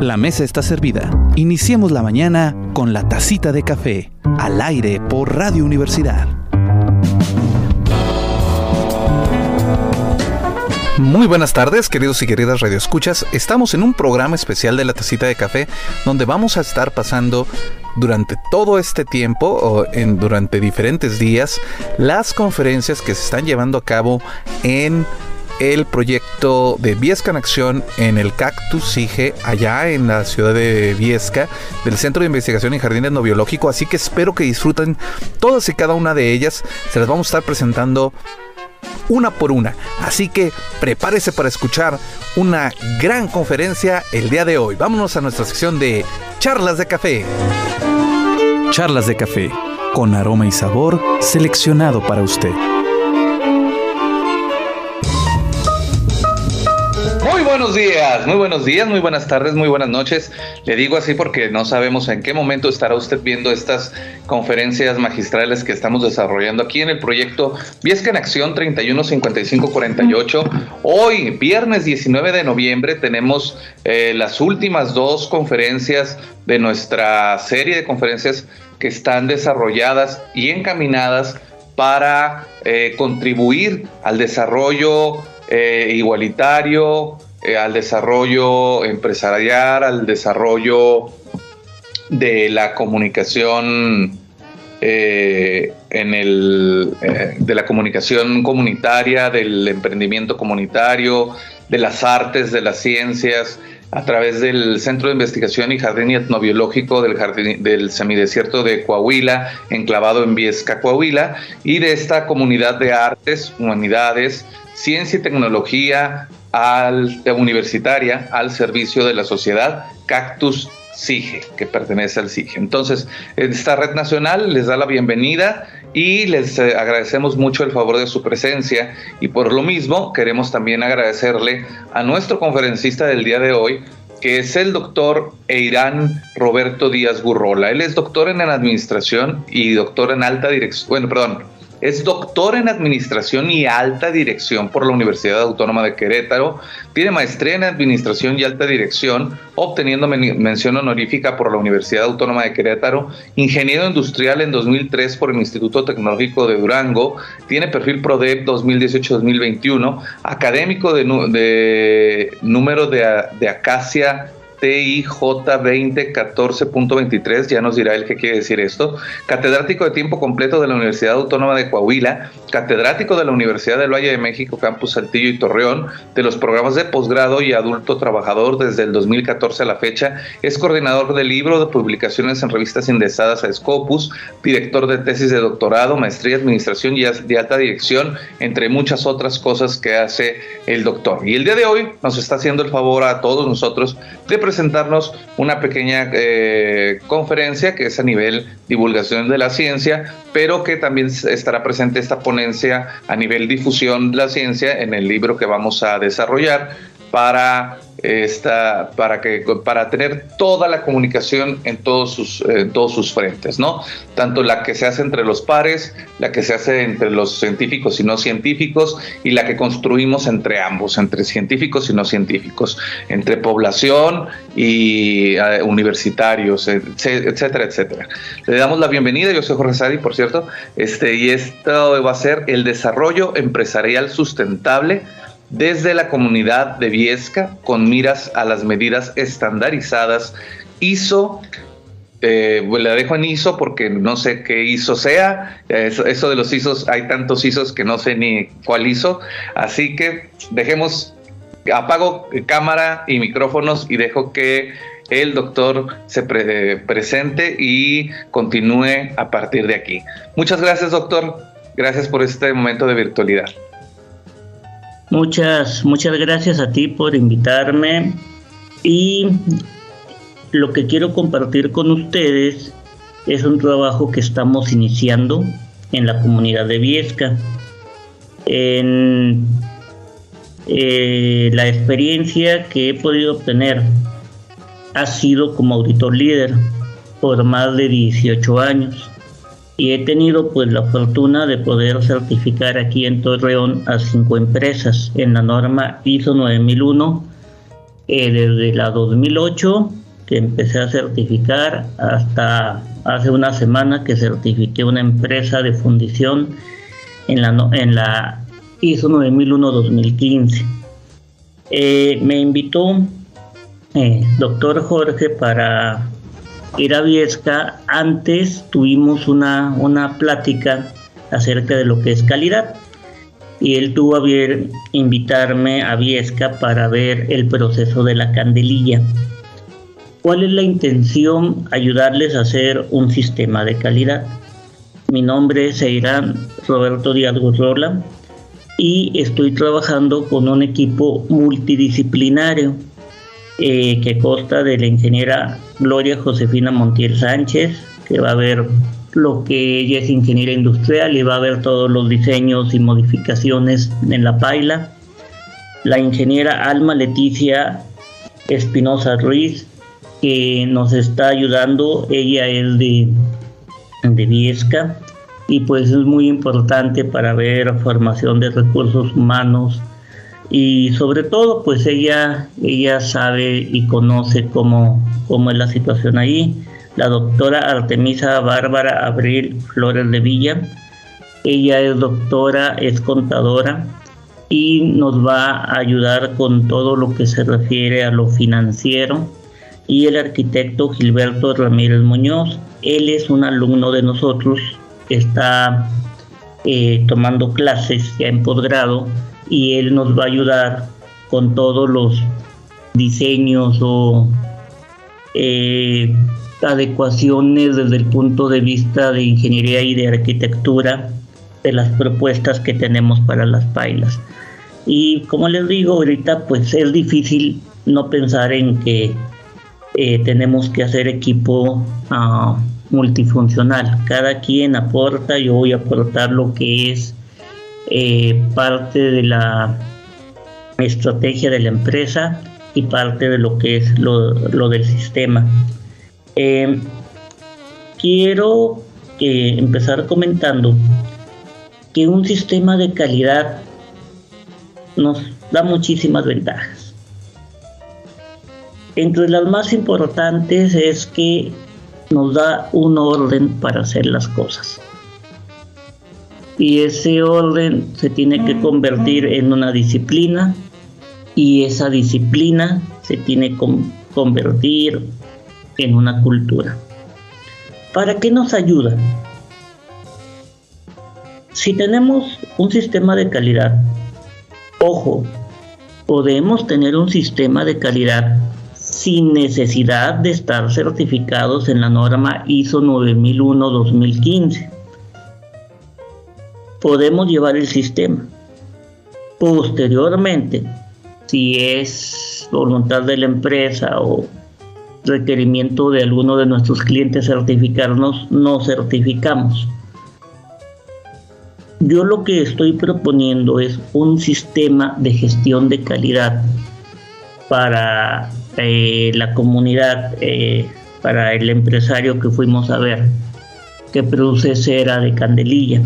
La mesa está servida. Iniciemos la mañana con la tacita de café, al aire por Radio Universidad. Muy buenas tardes, queridos y queridas radioescuchas. Estamos en un programa especial de la tacita de café donde vamos a estar pasando durante todo este tiempo o en, durante diferentes días las conferencias que se están llevando a cabo en el proyecto de Viesca en Acción en el Cactus SIGE, allá en la ciudad de Viesca, del Centro de Investigación en Jardines No Biológico. Así que espero que disfruten todas y cada una de ellas. Se las vamos a estar presentando una por una. Así que prepárese para escuchar una gran conferencia el día de hoy. Vámonos a nuestra sección de charlas de café. Charlas de café, con aroma y sabor seleccionado para usted. Buenos días, muy buenos días, muy buenas tardes, muy buenas noches. Le digo así porque no sabemos en qué momento estará usted viendo estas conferencias magistrales que estamos desarrollando aquí en el proyecto Viesca en Acción 315548. Hoy, viernes 19 de noviembre, tenemos eh, las últimas dos conferencias de nuestra serie de conferencias que están desarrolladas y encaminadas para eh, contribuir al desarrollo eh, igualitario, eh, al desarrollo empresarial, al desarrollo de la comunicación eh, en el, eh, de la comunicación comunitaria, del emprendimiento comunitario, de las artes, de las ciencias, a través del Centro de Investigación y Jardín Etnobiológico del, jardín, del Semidesierto de Coahuila, enclavado en Viesca, Coahuila, y de esta comunidad de artes, humanidades, ciencia y tecnología, al, universitaria al servicio de la sociedad Cactus SIGE, que pertenece al SIGE. Entonces, esta red nacional les da la bienvenida y les eh, agradecemos mucho el favor de su presencia y por lo mismo queremos también agradecerle a nuestro conferencista del día de hoy, que es el doctor Eirán Roberto Díaz Gurrola. Él es doctor en administración y doctor en alta dirección, bueno, perdón, es doctor en Administración y Alta Dirección por la Universidad Autónoma de Querétaro. Tiene maestría en Administración y Alta Dirección, obteniendo mención honorífica por la Universidad Autónoma de Querétaro. Ingeniero industrial en 2003 por el Instituto Tecnológico de Durango. Tiene perfil PRODEP 2018-2021. Académico de, número de, de Acacia TIJ2014.23, ya nos dirá él qué quiere decir esto, catedrático de tiempo completo de la Universidad Autónoma de Coahuila, catedrático de la Universidad del Valle de México, Campus Saltillo y Torreón, de los programas de posgrado y adulto trabajador desde el 2014 a la fecha, es coordinador del libro de publicaciones en revistas indexadas a Scopus, director de tesis de doctorado, maestría, administración y de alta dirección, entre muchas otras cosas que hace el doctor. Y el día de hoy nos está haciendo el favor a todos nosotros de presentar presentarnos una pequeña eh, conferencia que es a nivel divulgación de la ciencia, pero que también estará presente esta ponencia a nivel difusión de la ciencia en el libro que vamos a desarrollar para esta, para, que, para tener toda la comunicación en todos, sus, en todos sus frentes, ¿no? Tanto la que se hace entre los pares, la que se hace entre los científicos y no científicos, y la que construimos entre ambos, entre científicos y no científicos, entre población y eh, universitarios, etcétera, etcétera. Le damos la bienvenida, yo soy Jorge Sadi, por cierto, este, y esto va a ser el desarrollo empresarial sustentable desde la comunidad de Viesca con miras a las medidas estandarizadas ISO. Eh, pues, la dejo en ISO porque no sé qué ISO sea. Eso, de los ISOs, hay tantos ISOs que no sé ni cuál ISO. Así que dejemos, apago cámara y micrófonos y dejo que el doctor se presente y continúe a partir de aquí. Muchas gracias, doctor. Gracias por este momento de virtualidad. Muchas, muchas gracias a ti por invitarme y lo que quiero compartir con ustedes es un trabajo que estamos iniciando en la comunidad de Viesca. En eh, la experiencia que he podido obtener ha sido como auditor líder por más de 18 años y he tenido pues la fortuna de poder certificar aquí en Torreón a cinco empresas en la norma ISO 9001 eh, desde la 2008 que empecé a certificar hasta hace una semana que certifiqué una empresa de fundición en la, ISO 9001-2015. Eh, me invitó eh, doctor Jorge para ir a Viesca. Antes tuvimos una, una plática acerca de lo que es calidad y él tuvo a bien invitarme a Viesca para ver el proceso de la candelilla. ¿Cuál es la intención? Ayudarles a hacer un sistema de calidad. Mi nombre es Eirán Roberto Díaz Gurrola y estoy trabajando con un equipo multidisciplinario eh, que consta de la ingeniera Gloria Josefina Montiel Sánchez, que va a ver lo que ella es ingeniera industrial y va a ver todos los diseños y modificaciones en la paila. La ingeniera Alma Leticia Espinosa Ruiz, que nos está ayudando, ella es de, de Viesca y pues es muy importante para ver formación de recursos humanos y sobre todo pues ella ella sabe y conoce cómo, cómo es la situación ahí. La doctora Artemisa Bárbara Abril Flores de Villa. Ella es doctora es contadora y nos va a ayudar con todo lo que se refiere a lo financiero. Y el arquitecto Gilberto Ramírez Muñoz él es un alumno de nosotros está eh, tomando clases ya en posgrado y él nos va a ayudar con todos los diseños o eh, adecuaciones desde el punto de vista de ingeniería y de arquitectura de las propuestas que tenemos para las pailas. Y como les digo, ahorita pues es difícil no pensar en que eh, tenemos que hacer equipo uh, multifuncional. Cada quien aporta, yo voy a aportar lo que es eh, parte de la estrategia de la empresa y parte de lo que es lo, del sistema. Eh, quiero eh, empezar comentando que un sistema de calidad nos da muchísimas ventajas. Entre las más importantes es que nos da un orden para hacer las cosas. Y ese orden se tiene que convertir en una disciplina y esa disciplina se tiene que convertir en una cultura. ¿Para qué nos ayuda? Si tenemos un sistema de calidad, ojo, podemos tener un sistema de calidad sin necesidad de estar certificados en la norma ISO 9001-2015. Podemos llevar el sistema. Posteriormente, si es voluntad de la empresa o requerimiento de alguno de nuestros clientes certificarnos, no certificamos. Yo lo que estoy proponiendo es un sistema de gestión de calidad para eh, la comunidad, eh, para el empresario que fuimos a ver, que produce cera de candelilla.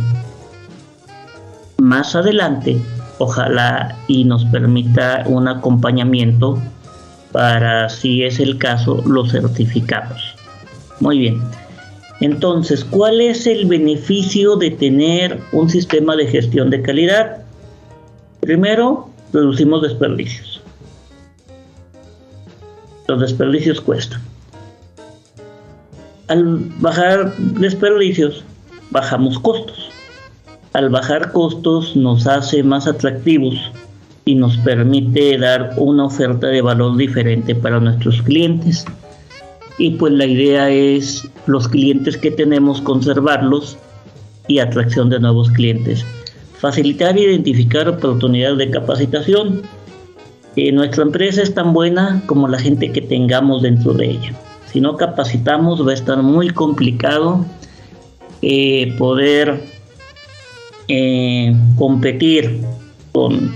Más adelante, ojalá y nos permita un acompañamiento para, si es el caso, los certificados. Muy bien. Entonces, ¿cuál es el beneficio de tener un sistema de gestión de calidad? Primero, reducimos desperdicios los desperdicios cuestan. Al bajar desperdicios, bajamos costos. Al bajar costos nos hace más atractivos y nos permite dar una oferta de valor diferente para nuestros clientes. Y pues la idea es los clientes que tenemos conservarlos y atracción de nuevos clientes. Facilitar e identificar oportunidades de capacitación nuestra empresa es tan buena como la gente que tengamos dentro de ella. Si no capacitamos va a estar muy complicado eh, poder eh, competir con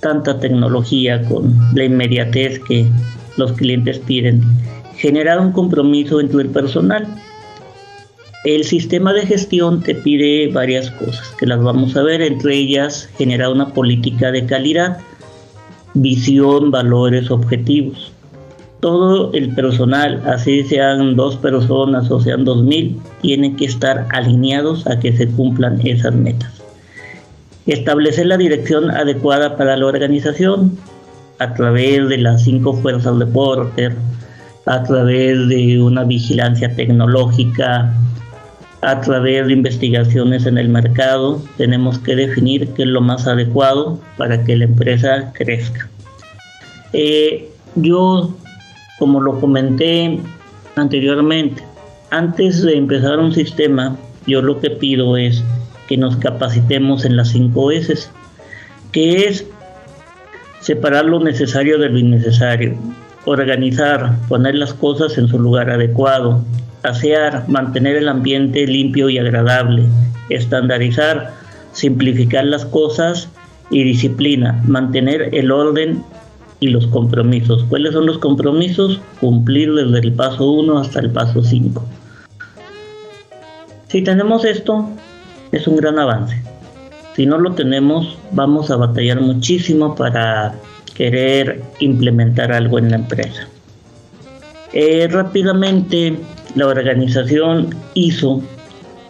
tanta tecnología, con la inmediatez que los clientes piden. Generar un compromiso entre el personal. El sistema de gestión te pide varias cosas que las vamos a ver, entre ellas generar una política de calidad visión, valores, objetivos. Todo el personal, así sean dos personas o sean dos mil, tienen que estar alineados a que se cumplan esas metas. Establecer la dirección adecuada para la organización a través de las cinco fuerzas de Porter, a través de una vigilancia tecnológica, a través de investigaciones en el mercado, tenemos que definir qué es lo más adecuado para que la empresa crezca. Eh, yo, como lo comenté anteriormente, antes de empezar un sistema, yo lo que pido es que nos capacitemos en las 5 S, que es separar lo necesario de lo innecesario, organizar, poner las cosas en su lugar adecuado, asear, mantener el ambiente limpio y agradable, estandarizar, simplificar las cosas y disciplina, mantener el orden y los compromisos. ¿Cuáles son los compromisos? Cumplir desde el paso 1 hasta el paso 5. Si tenemos esto, es un gran avance. Si no lo tenemos, vamos a batallar muchísimo para querer implementar algo en la empresa. Eh, rápidamente, la organización ISO,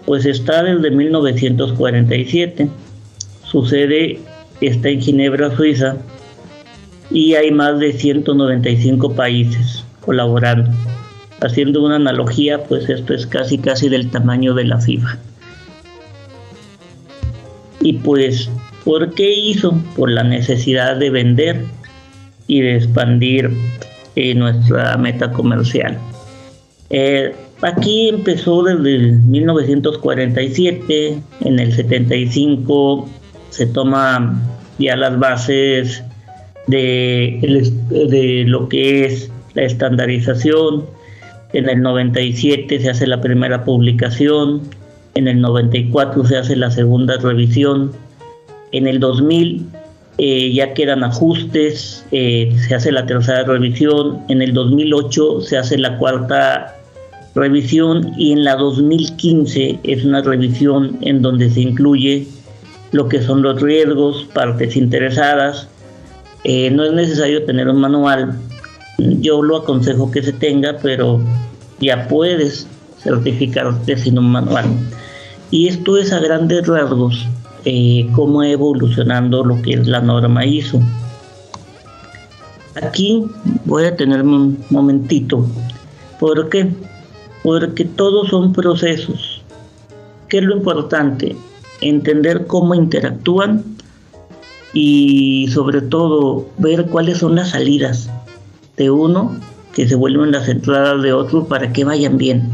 pues está desde 1947. Su sede está en Ginebra, Suiza, y hay más de 195 países colaborando. Haciendo una analogía, pues esto es casi casi del tamaño de la FIFA. Y pues, ¿por qué hizo? Por la necesidad de vender y de expandir eh, nuestra meta comercial. Eh, aquí empezó desde 1947, en el 75 se toma ya las bases de, lo que es la estandarización, en el 97 se hace la primera publicación, en el 94 se hace la segunda revisión, en el 2000 eh, ya quedan ajustes, eh, se hace la tercera revisión, en el 2008 se hace la cuarta revisión. Y en la 2015 es una revisión en donde se incluye lo que son los riesgos, partes interesadas. Eh, no es necesario tener un manual, yo lo aconsejo que se tenga, pero ya puedes certificarte sin un manual. Y esto es a grandes rasgos eh, cómo evolucionando lo que es la norma ISO. Aquí voy a tenerme un momentito. ¿Por qué? Porque todos son procesos. ¿Qué es lo importante? Entender cómo interactúan y sobre todo ver cuáles son las salidas de uno que se vuelven las entradas de otro para que vayan bien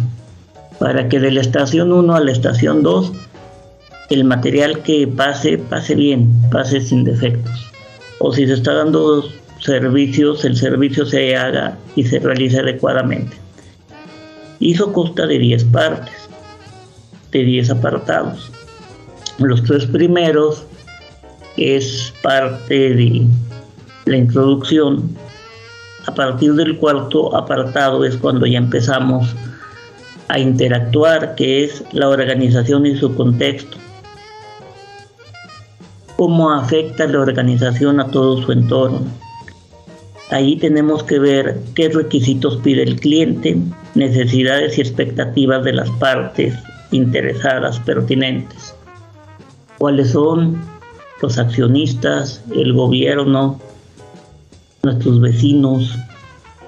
para que de la estación 1 a la estación 2 el material que pase pase bien, pase sin defectos. O si se está dando servicios, el servicio se haga y se realice adecuadamente. Hizo consta de 10 partes, de 10 apartados. Los tres primeros es parte de la introducción. A partir del cuarto apartado es cuando ya empezamos a interactuar, que es la organización y su contexto. Cómo afecta la organización a todo su entorno. Ahí tenemos que ver qué requisitos pide el cliente, necesidades y expectativas de las partes interesadas pertinentes. ¿Cuáles son los accionistas, el gobierno, nuestros vecinos,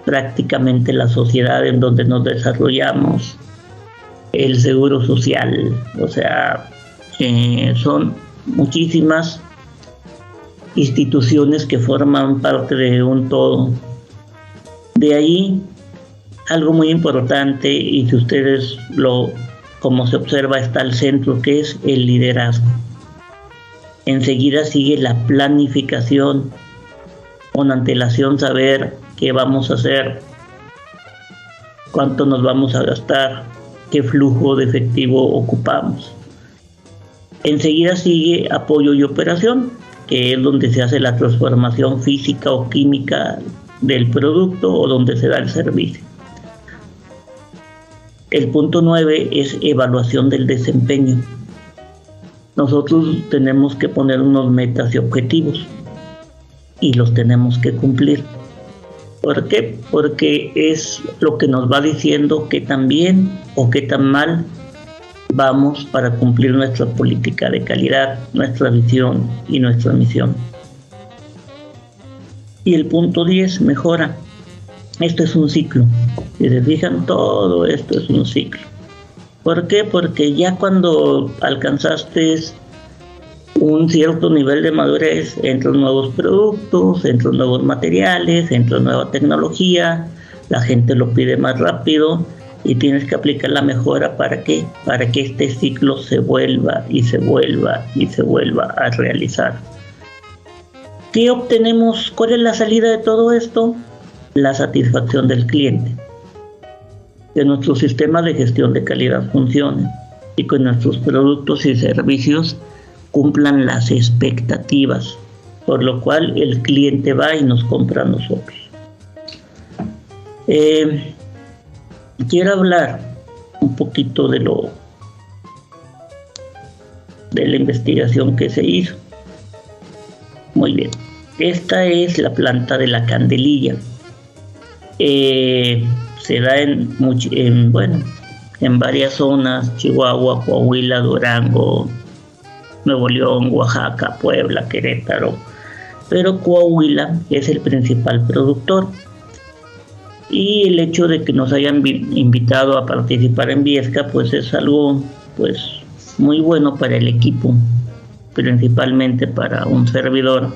prácticamente la sociedad en donde nos desarrollamos, el seguro social, o sea, eh, son muchísimas instituciones que forman parte de un todo. De ahí, algo muy importante, y si ustedes lo, como se observa, está al centro, que es el liderazgo. Enseguida sigue la planificación, con antelación saber qué vamos a hacer, cuánto nos vamos a gastar, qué flujo de efectivo ocupamos. Enseguida sigue apoyo y operación, que es donde se hace la transformación física o química del producto o donde se da el servicio. El punto 9 es evaluación del desempeño. Nosotros tenemos que poner unos metas y objetivos. y los tenemos que cumplir. ¿Por qué? Porque es lo que nos va diciendo que tan bien o que tan mal vamos para cumplir nuestra política de calidad, nuestra visión y nuestra misión. Y el punto 10 mejora. Esto es un ciclo. Si se fijan, todo esto es un ciclo. ¿Por qué? Porque ya cuando alcanzaste un cierto nivel de madurez, entran nuevos productos, entran nuevos materiales, entra nueva tecnología, la gente lo pide más rápido y tienes que aplicar la mejora para qué? Para que este ciclo se vuelva y se vuelva y se vuelva a realizar. ¿Qué obtenemos? ¿Cuál es la salida de todo esto? La satisfacción del cliente. Que nuestro sistema de gestión de calidad funcione y que nuestros productos y servicios cumplan las expectativas, por lo cual el cliente va y nos compra a nosotros. Eh, quiero hablar un poquito de lo de la investigación que se hizo. Muy bien, esta es la planta de la candelilla. Eh, se da en, en, bueno, en varias zonas, Chihuahua, Coahuila, Durango, Nuevo León, Oaxaca, Puebla, Querétaro. Pero Coahuila es el principal productor y el hecho de que nos hayan invitado a participar en Viesca pues es algo pues muy bueno para el equipo principalmente para un servidor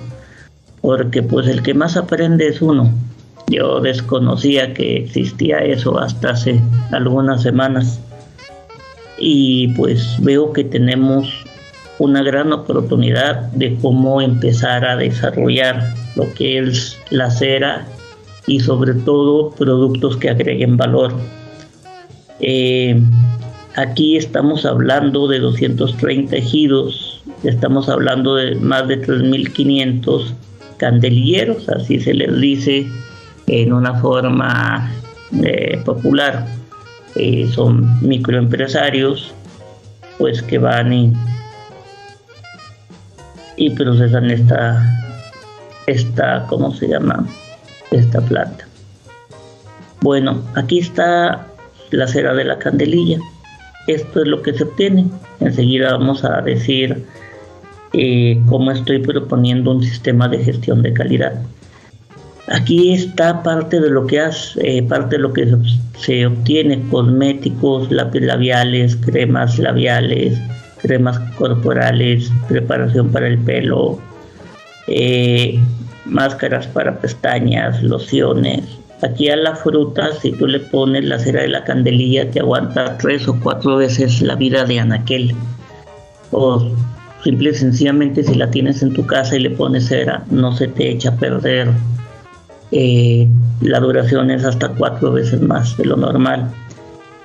porque pues el que más aprende es uno yo desconocía que existía eso hasta hace algunas semanas y pues veo que tenemos una gran oportunidad de cómo empezar a desarrollar lo que es la cera y sobre todo productos que agreguen valor. Eh, aquí estamos hablando de 230 ejidos, estamos hablando de más de 3.500 candelilleros, así se les dice en una forma eh, popular. Eh, son microempresarios pues que van y, procesan esta, esta, ¿cómo se llama? esta planta. Bueno, aquí está la cera de la candelilla. Esto es lo que se obtiene. Enseguida vamos a decir eh, cómo estoy proponiendo un sistema de gestión de calidad. Aquí está parte de lo que hace, eh, parte de lo que se obtiene, cosméticos, labiales, cremas labiales, cremas corporales, preparación para el pelo, eh, máscaras para pestañas, lociones. Aquí a la fruta, si tú le pones la cera de la candelilla, te aguanta tres o cuatro veces la vida de anaquel. O simple y sencillamente, si la tienes en tu casa y le pones cera, no se te echa a perder. Eh, la duración es hasta cuatro veces más de lo normal.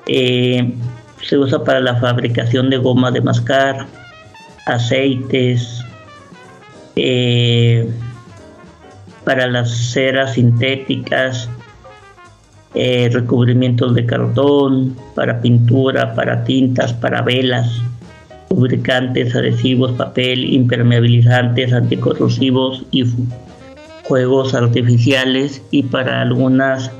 Eh, se usa para la fabricación de goma de mascar, aceites, eh, para las ceras sintéticas, recubrimientos de cartón, para pintura, para tintas, para velas, lubricantes, adhesivos, papel, impermeabilizantes, anticorrosivos y juegos artificiales y para algunas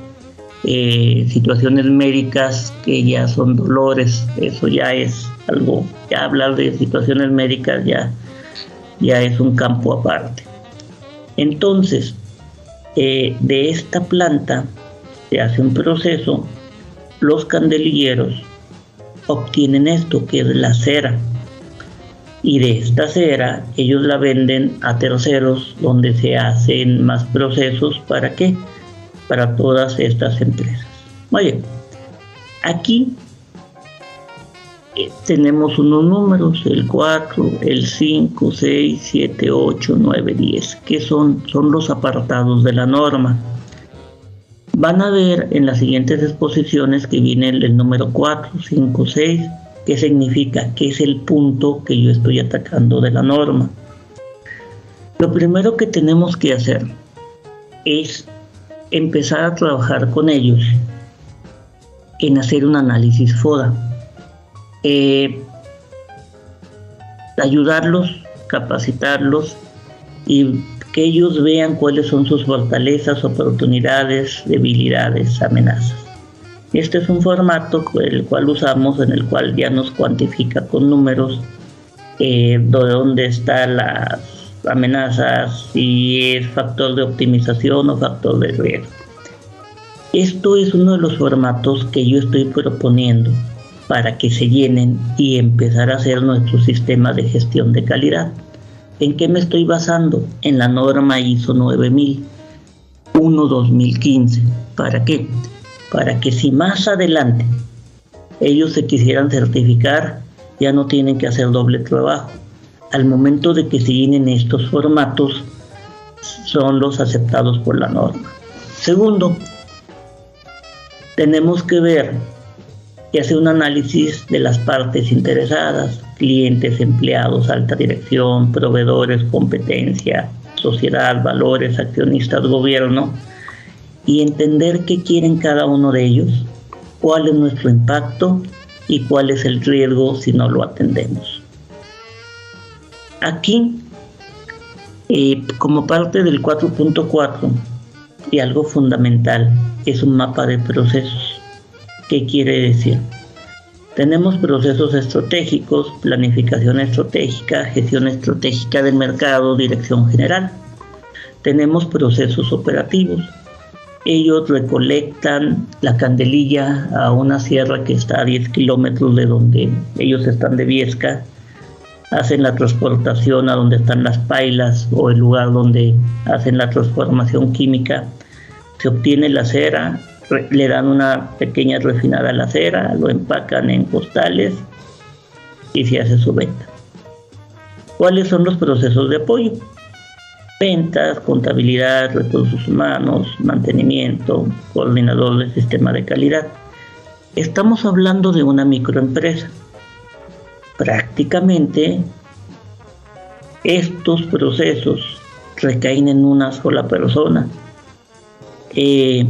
eh, situaciones médicas que ya son dolores, eso ya es algo, ya hablar de situaciones médicas ya, ya es un campo aparte. Entonces, eh, de esta planta se hace un proceso, los candelilleros obtienen esto que es la cera. Y de esta cera ellos la venden a terceros donde se hacen más procesos. ¿Para qué? Para todas estas empresas. Oye, aquí tenemos unos números, el 4, el 5, 6, 7, 8, 9, 10, que son, son los apartados de la norma. Van a ver en las siguientes exposiciones que viene el, número 4, 5, 6, que significa que es el punto que yo estoy atacando de la norma. Lo primero que tenemos que hacer es empezar a trabajar con ellos en hacer un análisis FODA eh, ayudarlos, capacitarlos y que ellos vean cuáles son sus fortalezas, oportunidades, debilidades, amenazas. Este es un formato el cual usamos, en el cual ya nos cuantifica con números eh, de dónde están las amenazas, si es factor de optimización o factor de riesgo. Esto es uno de los formatos que yo estoy proponiendo para que se llenen y empezar a hacer nuestro sistema de gestión de calidad. ¿En qué me estoy basando? En la norma ISO 9001-2015. ¿Para qué? Para que si más adelante ellos se quisieran certificar, ya no tienen que hacer doble trabajo. Al momento de que se llenen estos formatos, son los aceptados por la norma. Segundo, tenemos que ver y hace un análisis de las partes interesadas, clientes, empleados, alta dirección, proveedores, competencia, sociedad, valores, accionistas, gobierno, y entender qué quieren cada uno de ellos, cuál es nuestro impacto y cuál es el riesgo si no lo atendemos. Aquí, eh, como parte del 4.4, y algo fundamental, es un mapa de procesos ¿Qué quiere decir? Tenemos procesos estratégicos, planificación estratégica, gestión estratégica del mercado, dirección general. Tenemos procesos operativos. Ellos recolectan la candelilla a una sierra que está a 10 kilómetros de donde ellos están de Viesca, hacen la transportación a donde están las pailas o el lugar donde hacen la transformación química, se obtiene la cera, le dan una pequeña refinada a la cera, lo empacan en costales y se hace su venta. ¿Cuáles son los procesos de apoyo? Ventas, contabilidad, recursos humanos, mantenimiento, coordinador del sistema de calidad. Estamos hablando de una microempresa. Prácticamente estos procesos recaen en una sola persona. Eh,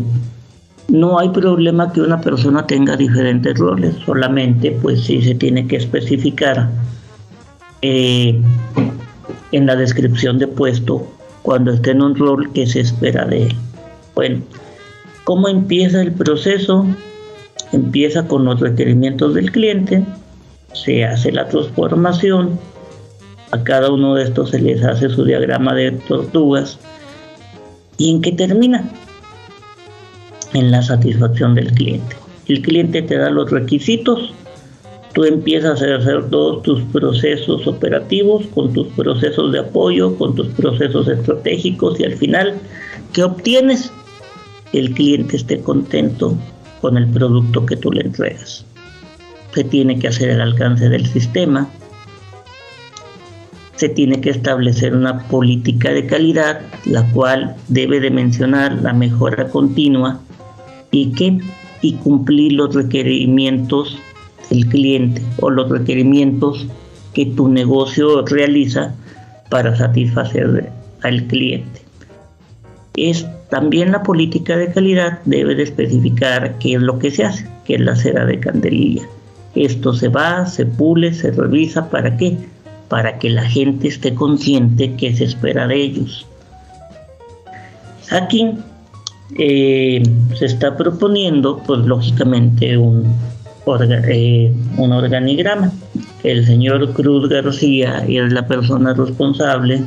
no hay problema que una persona tenga diferentes roles, solamente pues sí se tiene que especificar eh, en la descripción de puesto cuando esté en un rol que se espera de él. Bueno, ¿cómo empieza el proceso? Empieza con los requerimientos del cliente, se hace la transformación, a cada uno de estos se les hace su diagrama de tortugas y en qué termina en la satisfacción del cliente. El cliente te da los requisitos, tú empiezas a hacer todos tus procesos operativos con tus procesos de apoyo, con tus procesos estratégicos y al final, ¿qué obtienes? El cliente esté contento con el producto que tú le entregas. Se tiene que hacer el alcance del sistema, se tiene que establecer una política de calidad, la cual debe de mencionar la mejora continua y que y cumplir los requerimientos del cliente o los requerimientos que tu negocio realiza para satisfacer al cliente. Es también la política de calidad debe de especificar qué es lo que se hace, que es la cera de candelilla. Esto se va, se pule, se revisa, ¿para qué? Para que la gente esté consciente que se espera de ellos. Aquí eh, se está proponiendo, pues lógicamente, un, eh, un organigrama. El señor Cruz García es la persona responsable.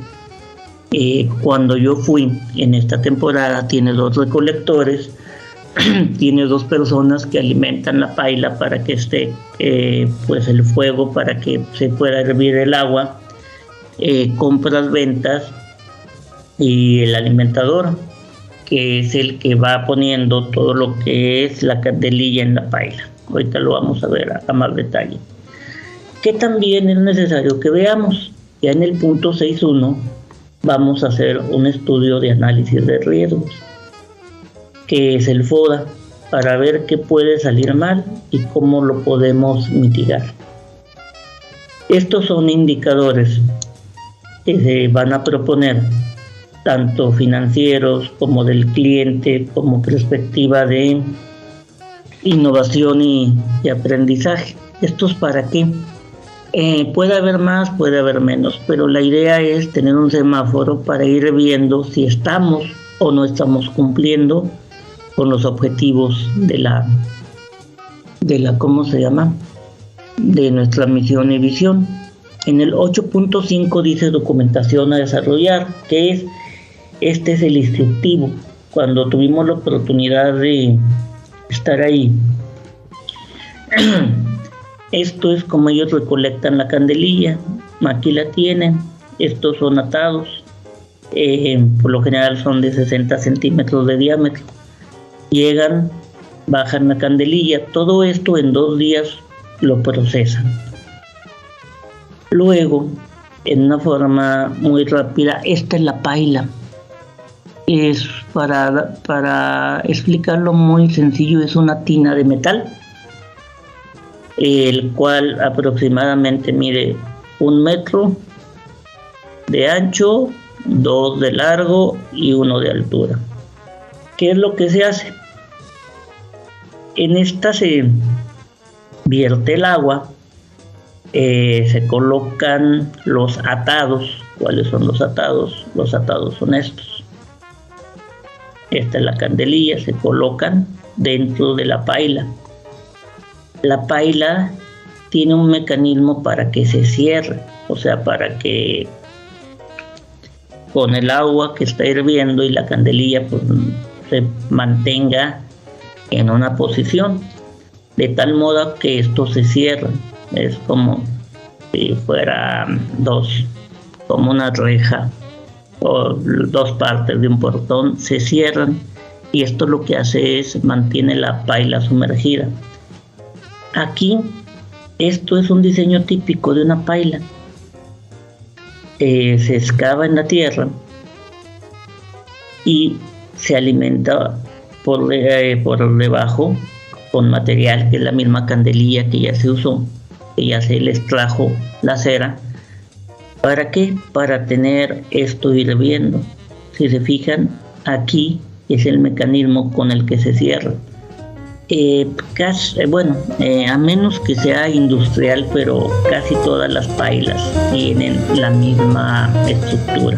Eh, cuando yo fui en esta temporada, tiene dos recolectores, tiene dos personas que alimentan la paila para que esté pues el fuego, para que se pueda hervir el agua, compras, ventas y el alimentador que es el que va poniendo todo lo que es la candelilla en la paila. Ahorita lo vamos a ver a, más detalle. Que también es necesario que veamos. Ya en el punto 6.1 vamos a hacer un estudio de análisis de riesgos, que es el FODA, para ver qué puede salir mal y cómo lo podemos mitigar. Estos son indicadores que se van a proponer tanto financieros como del cliente, como perspectiva de innovación y, aprendizaje. ¿Esto es para qué? Eh, puede haber más, puede haber menos, pero la idea es tener un semáforo para ir viendo si estamos o no estamos cumpliendo con los objetivos de la, de la, ¿cómo se llama? De nuestra misión y visión. En el 8.5 dice documentación a desarrollar, que es, este es el instructivo. Cuando tuvimos la oportunidad de estar ahí, esto es como ellos recolectan la candelilla, aquí la tienen, estos son atados, eh, por lo general son de 60 centímetros de diámetro. Llegan, bajan la candelilla, todo esto en dos días lo procesan. Luego, en una forma muy rápida, esta es la paila. Es para, para explicarlo muy sencillo, es una tina de metal, el cual aproximadamente mide un metro de ancho, dos de largo y uno de altura. ¿Qué es lo que se hace? En esta se vierte el agua, eh, se colocan los atados. ¿Cuáles son los atados? Los atados son estos. Esta es la candelilla, se colocan dentro de la paila. La paila tiene un mecanismo para que se cierre, o sea, para que con el agua que está hirviendo y la candelilla pues, se mantenga en una posición, de tal modo que esto se cierra. Es como si fuera dos, como una reja o dos partes de un portón se cierran y esto lo que hace es mantiene la paila sumergida. Aquí esto es un diseño típico de una paila eh, se excava en la tierra y se alimenta por, eh, por debajo con material que es la misma candelilla que ya se usó, que ya se les trajo la cera. ¿Para qué? Para tener esto hirviendo. Si se fijan, aquí es el mecanismo con el que se cierra. Eh, casi, eh, bueno, eh, a menos que sea industrial, pero casi todas las pailas tienen la misma estructura.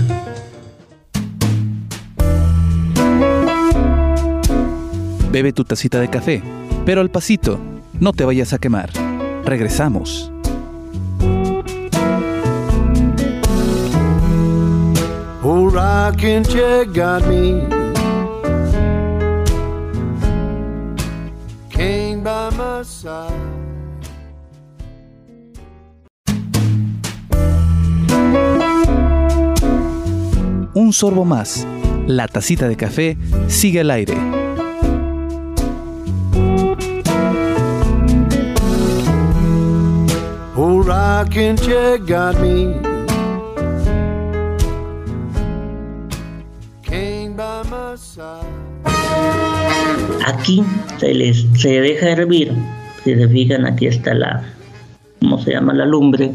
Bebe tu tacita de café, pero al pasito, no te vayas a quemar. Regresamos. Got me. Un sorbo más. La tacita de café sigue al aire. Aquí se les se deja hervir si se fijan, aquí está la, ¿cómo se llama? La lumbre.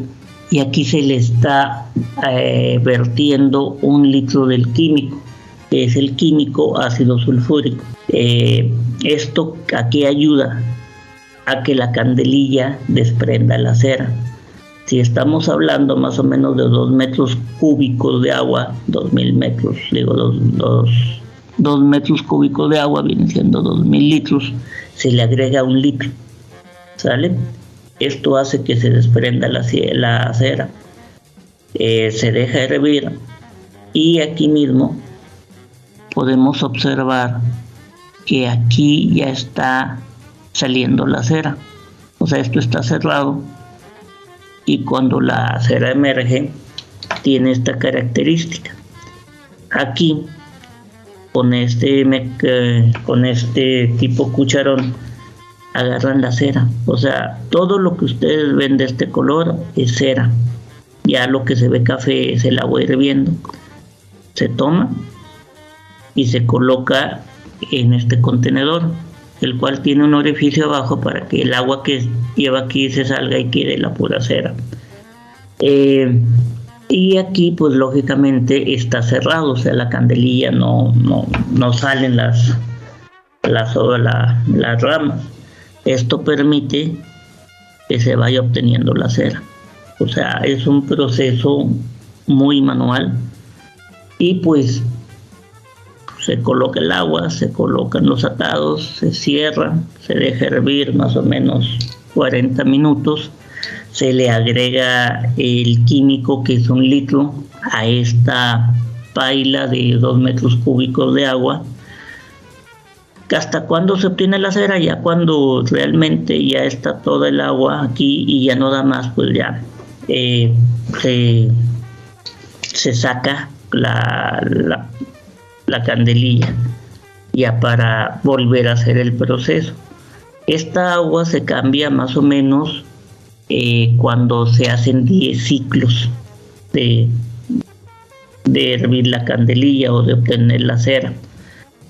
Y aquí se le está eh, vertiendo un litro del químico, que es el químico ácido sulfúrico. Eh, esto aquí ayuda a que la candelilla desprenda la cera. Si estamos hablando más o menos de 2 metros cúbicos de agua, 2000 metros, digo 2 metros cúbicos de agua, viene siendo 2000 litros, se le agrega un litro. ¿sale? Esto hace que se desprenda la, la cera, eh, se deja hervir y aquí mismo podemos observar que aquí ya está saliendo la cera. O sea, esto está cerrado y cuando la cera emerge tiene esta característica. Aquí con este, eh, con este tipo cucharón agarran la cera. O sea, todo lo que ustedes ven de este color es cera. Ya lo que se ve café es el agua hirviendo. Se toma y se coloca en este contenedor, el cual tiene un orificio abajo para que el agua que lleva aquí se salga y quede la pura cera. Eh, y aquí, pues lógicamente está cerrado, o sea, la candelilla no, no, no salen las, las, las ramas. Esto permite que se vaya obteniendo la cera. O sea, es un proceso muy manual. Y pues se coloca el agua, se colocan los atados, se cierra, se deja hervir más o menos 40 minutos, se le agrega el químico que es un litro a esta paila de 2 metros cúbicos de agua. ¿Hasta cuándo se obtiene la cera? Ya cuando realmente ya está toda el agua aquí y ya no da más, pues ya eh, se, saca la, la candelilla ya para volver a hacer el proceso. Esta agua se cambia más o menos eh, cuando se hacen 10 ciclos de, de hervir la candelilla o de obtener la cera.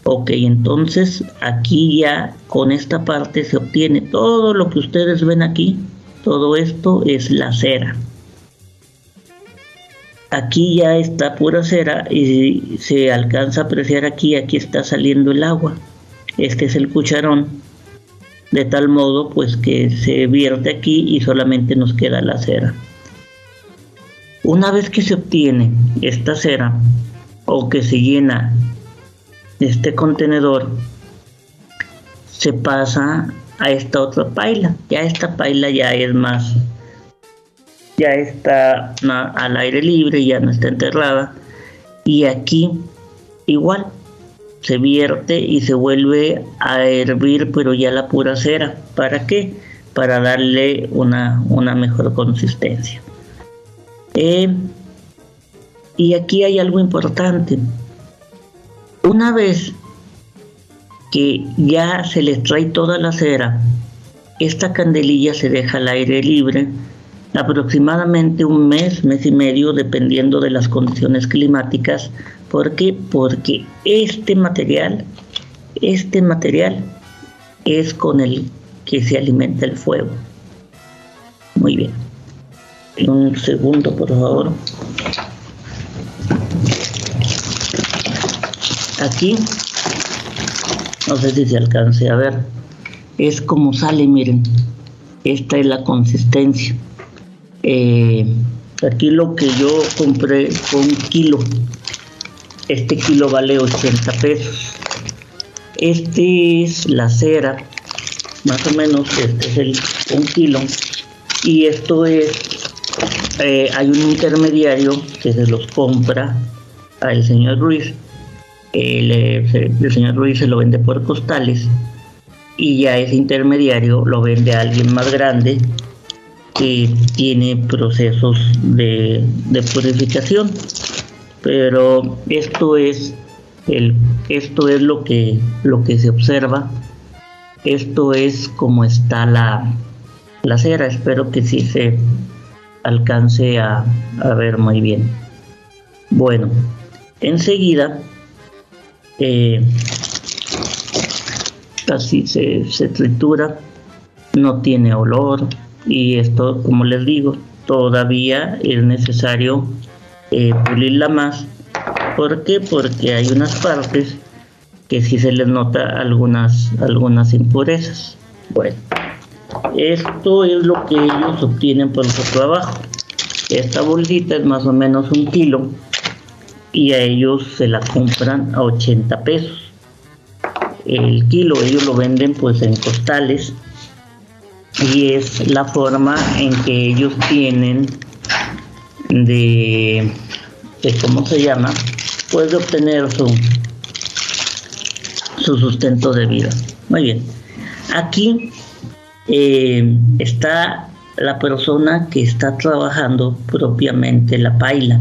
Ok, entonces aquí ya con esta parte se obtiene todo lo que ustedes ven aquí. Todo esto es la cera. Aquí ya está pura cera y se alcanza a apreciar aquí, aquí está saliendo el agua. Este es el cucharón, de tal modo pues que se vierte aquí y solamente nos queda la cera. Una vez que se obtiene esta cera o que se llena este contenedor, se pasa a esta otra paila. Ya esta paila ya es más ya está al aire libre, ya no está enterrada. Y aquí igual se vierte y se vuelve a hervir, pero ya la pura cera. ¿Para qué? Para darle una, mejor consistencia. Eh, y aquí hay algo importante. Una vez que ya se les trae toda la cera, esta candelilla se deja al aire libre aproximadamente un mes, mes y medio, dependiendo de las condiciones climáticas. ¿Por qué? Porque este material, este material es con el que se alimenta el fuego. Muy bien. Un segundo, por favor. Aquí, no sé si se alcance a ver, es como sale, miren. Esta es la consistencia. Eh, aquí lo que yo compré fue un kilo. Este kilo vale 80 pesos. Este es la cera, más o menos este es el un kilo. Y esto es, eh, hay un intermediario que se los compra al señor Ruiz. El, el señor Ruiz se lo vende por costales y ya ese intermediario lo vende a alguien más grande que tiene procesos de, purificación pero esto es el, esto es lo que lo que se observa. Esto es como está la, la cera. Espero que sí se alcance a, ver muy bien. Bueno enseguida eh, casi se, se tritura no tiene olor y esto, como les digo, todavía es necesario eh, pulirla más. ¿Por qué? Porque hay unas partes que sí se les nota algunas, algunas impurezas. Bueno, esto es lo que ellos obtienen por su trabajo. Esta bolsita es más o menos un kilo y a ellos se la compran a 80 pesos. El kilo ellos lo venden pues en costales y es la forma en que ellos tienen de, cómo se llama pues de obtener su su sustento de vida muy bien aquí eh, está la persona que está trabajando propiamente la paila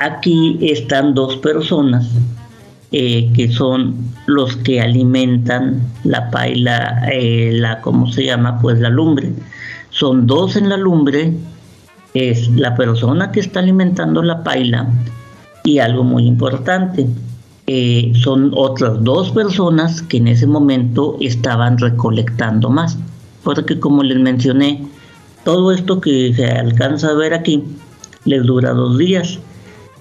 aquí están dos personas eh, que son los que alimentan la paila, eh, la, ¿cómo se llama? Pues la lumbre. Son dos en la lumbre, es la persona que está alimentando la paila y algo muy importante, eh, son otras dos personas que en ese momento estaban recolectando más, porque como les mencioné, todo esto que se alcanza a ver aquí les dura dos días.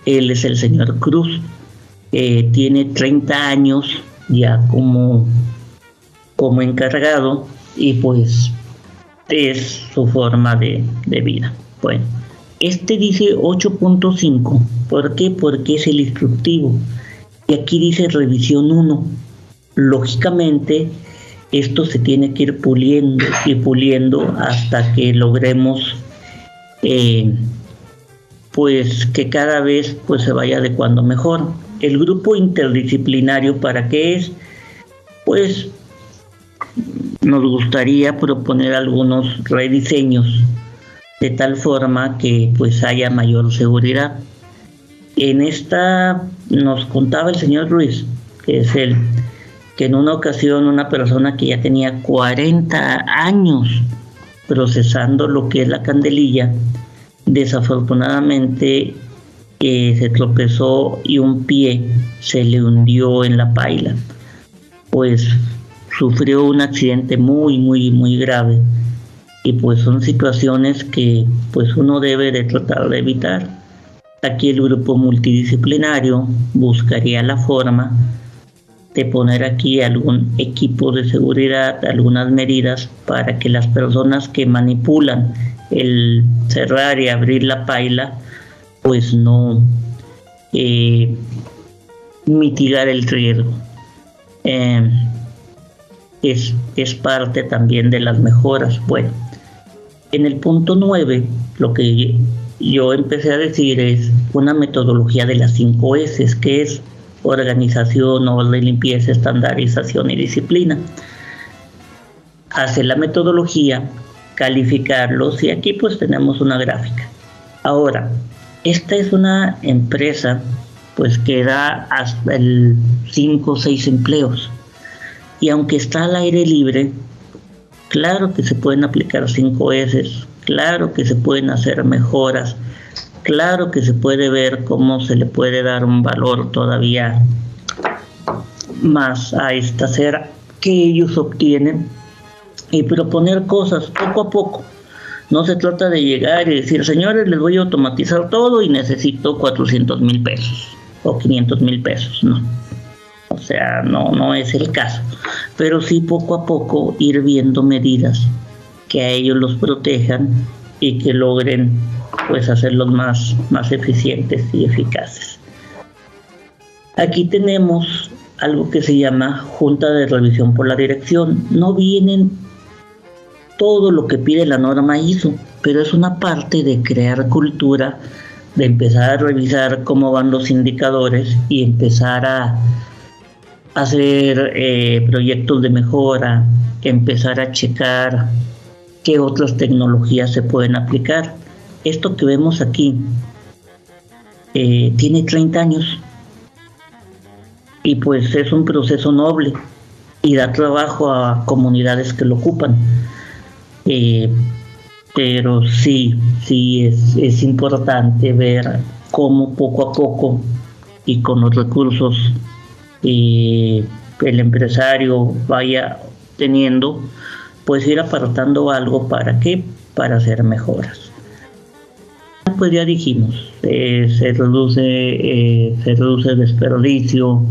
Él es el señor Cruz, eh, tiene 30 años ya como, como encargado y pues es su forma de, de vida. Bueno, este dice 8.5. ¿Por qué? Porque es el instructivo. Y aquí dice revisión 1. Lógicamente, esto se tiene que ir puliendo y puliendo hasta que logremos eh, pues que cada vez pues se vaya adecuando mejor. El grupo interdisciplinario para qué es? Pues nos gustaría proponer algunos rediseños de tal forma que pues haya mayor seguridad. En esta nos contaba el señor Ruiz, que es el que en una ocasión una persona que ya tenía 40 años procesando lo que es la candelilla, desafortunadamente eh, se tropezó y un pie se le hundió en la paila. Pues sufrió un accidente muy, muy, muy grave y pues son situaciones que pues uno debe de tratar de evitar. Aquí el grupo multidisciplinario buscaría la forma de poner aquí algún equipo de seguridad, algunas medidas para que las personas que manipulan el cerrar y abrir la paila, pues no eh, mitigar el riesgo. Eh, es, es parte también de las mejoras. Bueno, en el punto 9, lo que yo empecé a decir es una metodología de las 5 S, que es organización, orden, limpieza, estandarización y disciplina. Hace la metodología, calificarlos y aquí pues tenemos una gráfica. Ahora, esta es una empresa pues que da hasta el 5 o 6 empleos y aunque está al aire libre, claro que se pueden aplicar 5 S, claro que se pueden hacer mejoras, claro que se puede ver cómo se le puede dar un valor todavía más a esta cera que ellos obtienen y proponer cosas poco a poco. No se trata de llegar y decir, señores, les voy a automatizar todo y necesito 400 mil pesos o 500 mil pesos. No. O sea, no, no es el caso. Pero sí poco a poco ir viendo medidas que a ellos los protejan y que logren pues hacerlos más, más eficientes y eficaces. Aquí tenemos algo que se llama Junta de Revisión por la Dirección. No vienen todo lo que pide la norma ISO, pero es una parte de crear cultura, de empezar a revisar cómo van los indicadores y empezar a hacer eh, proyectos de mejora, empezar a checar qué otras tecnologías se pueden aplicar. Esto que vemos aquí eh, tiene 30 años y pues es un proceso noble y da trabajo a comunidades que lo ocupan. Eh, pero sí, sí es, es importante ver cómo poco a poco y con los recursos y el empresario vaya teniendo, pues ir apartando algo para qué, para hacer mejoras. Pues ya dijimos, eh, se reduce, eh, se reduce el desperdicio,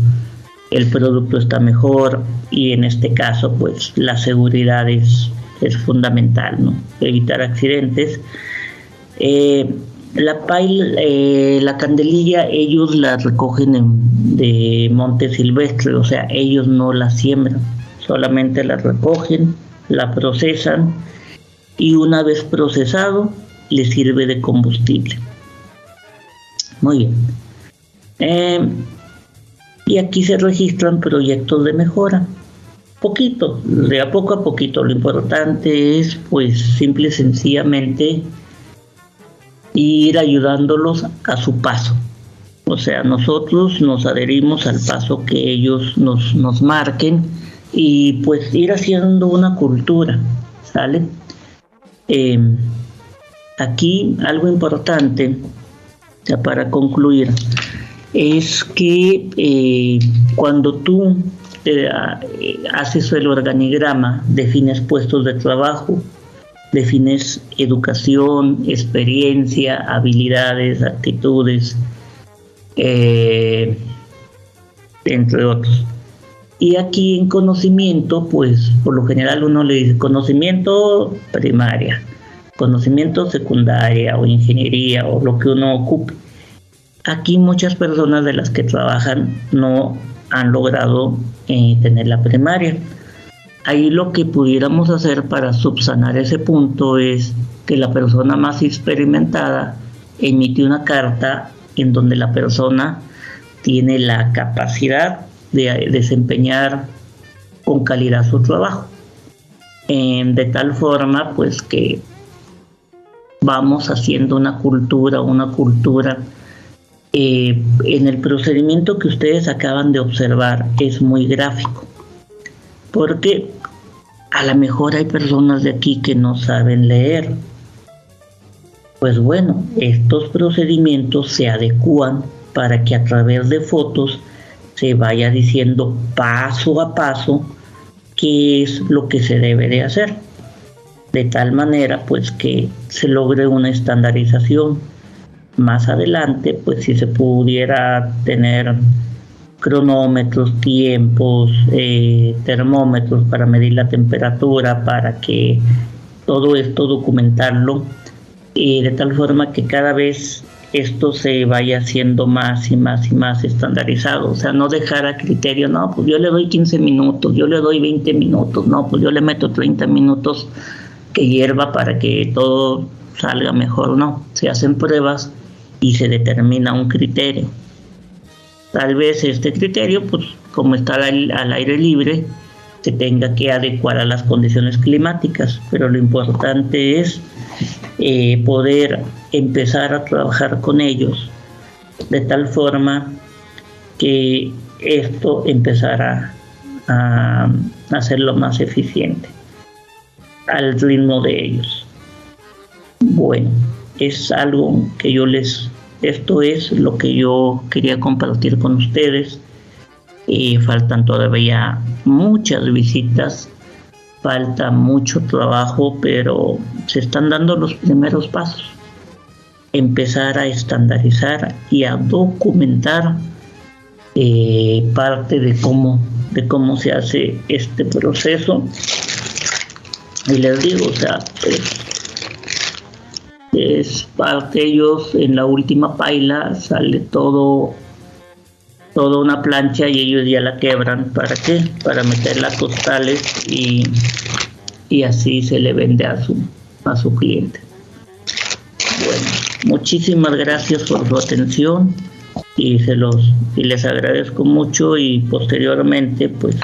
el producto está mejor y en este caso, pues la seguridad es, es fundamental, ¿no? Evitar accidentes. Eh, la pail, eh, la candelilla, ellos la recogen de monte silvestre, o sea, ellos no la siembran, solamente la recogen, la procesan y una vez procesado les sirve de combustible. Muy bien. Em, y aquí se registran proyectos de mejora. Poquito, de a poco a poquito. Lo importante es, pues, simple y sencillamente ir ayudándolos a su paso. O sea, nosotros nos adherimos al paso que ellos nos, nos marquen y pues ir haciendo una cultura, ¿sale? Em, aquí algo importante, ya para concluir, es que eh, cuando tú eh, haces el organigrama, defines puestos de trabajo, defines educación, experiencia, habilidades, actitudes, eh, entre otros. Y aquí en conocimiento, pues por lo general uno le dice conocimiento primaria, conocimiento secundaria o ingeniería o lo que uno ocupe. Aquí muchas personas de las que trabajan no han logrado eh, tener la primaria. Ahí lo que pudiéramos hacer para subsanar ese punto es que la persona más experimentada emite una carta en donde la persona tiene la capacidad de desempeñar con calidad su trabajo. de tal forma pues que vamos haciendo una cultura, una cultura. Eh, en el procedimiento que ustedes acaban de observar es muy gráfico, porque a lo mejor hay personas de aquí que no saben leer. Pues bueno, estos procedimientos se adecúan para que a través de fotos se vaya diciendo paso a paso qué es lo que se debe de hacer. De tal manera pues que se logre una estandarización. Más adelante pues si se pudiera tener cronómetros, tiempos, eh, termómetros para medir la temperatura, para que todo esto documentarlo y de tal forma que cada vez esto se vaya haciendo más y más y más estandarizado. O sea, no dejar a criterio, no, pues yo le doy 15 minutos, yo le doy 20 minutos, no, pues yo le meto 30 minutos que hierva para que todo salga mejor, no. Se hacen pruebas y se determina un criterio. Tal vez este criterio, pues como está al, aire libre, se tenga que adecuar a las condiciones climáticas, pero lo importante es eh, poder empezar a trabajar con ellos de tal forma que esto empezará a hacerlo más eficiente al ritmo de ellos. Bueno, es algo que yo les, esto es lo que yo quería compartir con ustedes. Y faltan todavía muchas visitas falta mucho trabajo, pero se están dando los primeros pasos. Empezar a estandarizar y a documentar eh, parte de cómo, de cómo se hace este proceso. Y les digo, o sea, es parte ellos en la última paila sale todo toda una plancha y ellos ya la quebran. ¿Para qué? Para meter las costales y, y así se le vende a su, a su cliente. Bueno, muchísimas gracias por su atención y se los y les agradezco mucho y posteriormente pues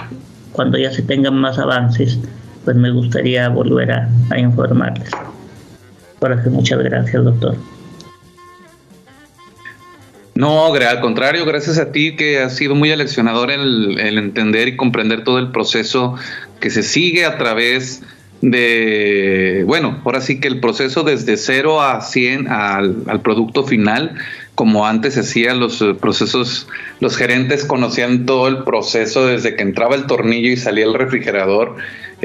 cuando ya se tengan más avances pues me gustaría volver a, a informarles. Por eso muchas gracias doctor. No, al contrario, gracias a ti que has sido muy aleccionador el, entender y comprender todo el proceso que se sigue a través de, bueno, ahora sí que el proceso desde cero a 100 al, producto final, como antes hacían los eh, procesos, los gerentes conocían todo el proceso desde que entraba el tornillo y salía el refrigerador.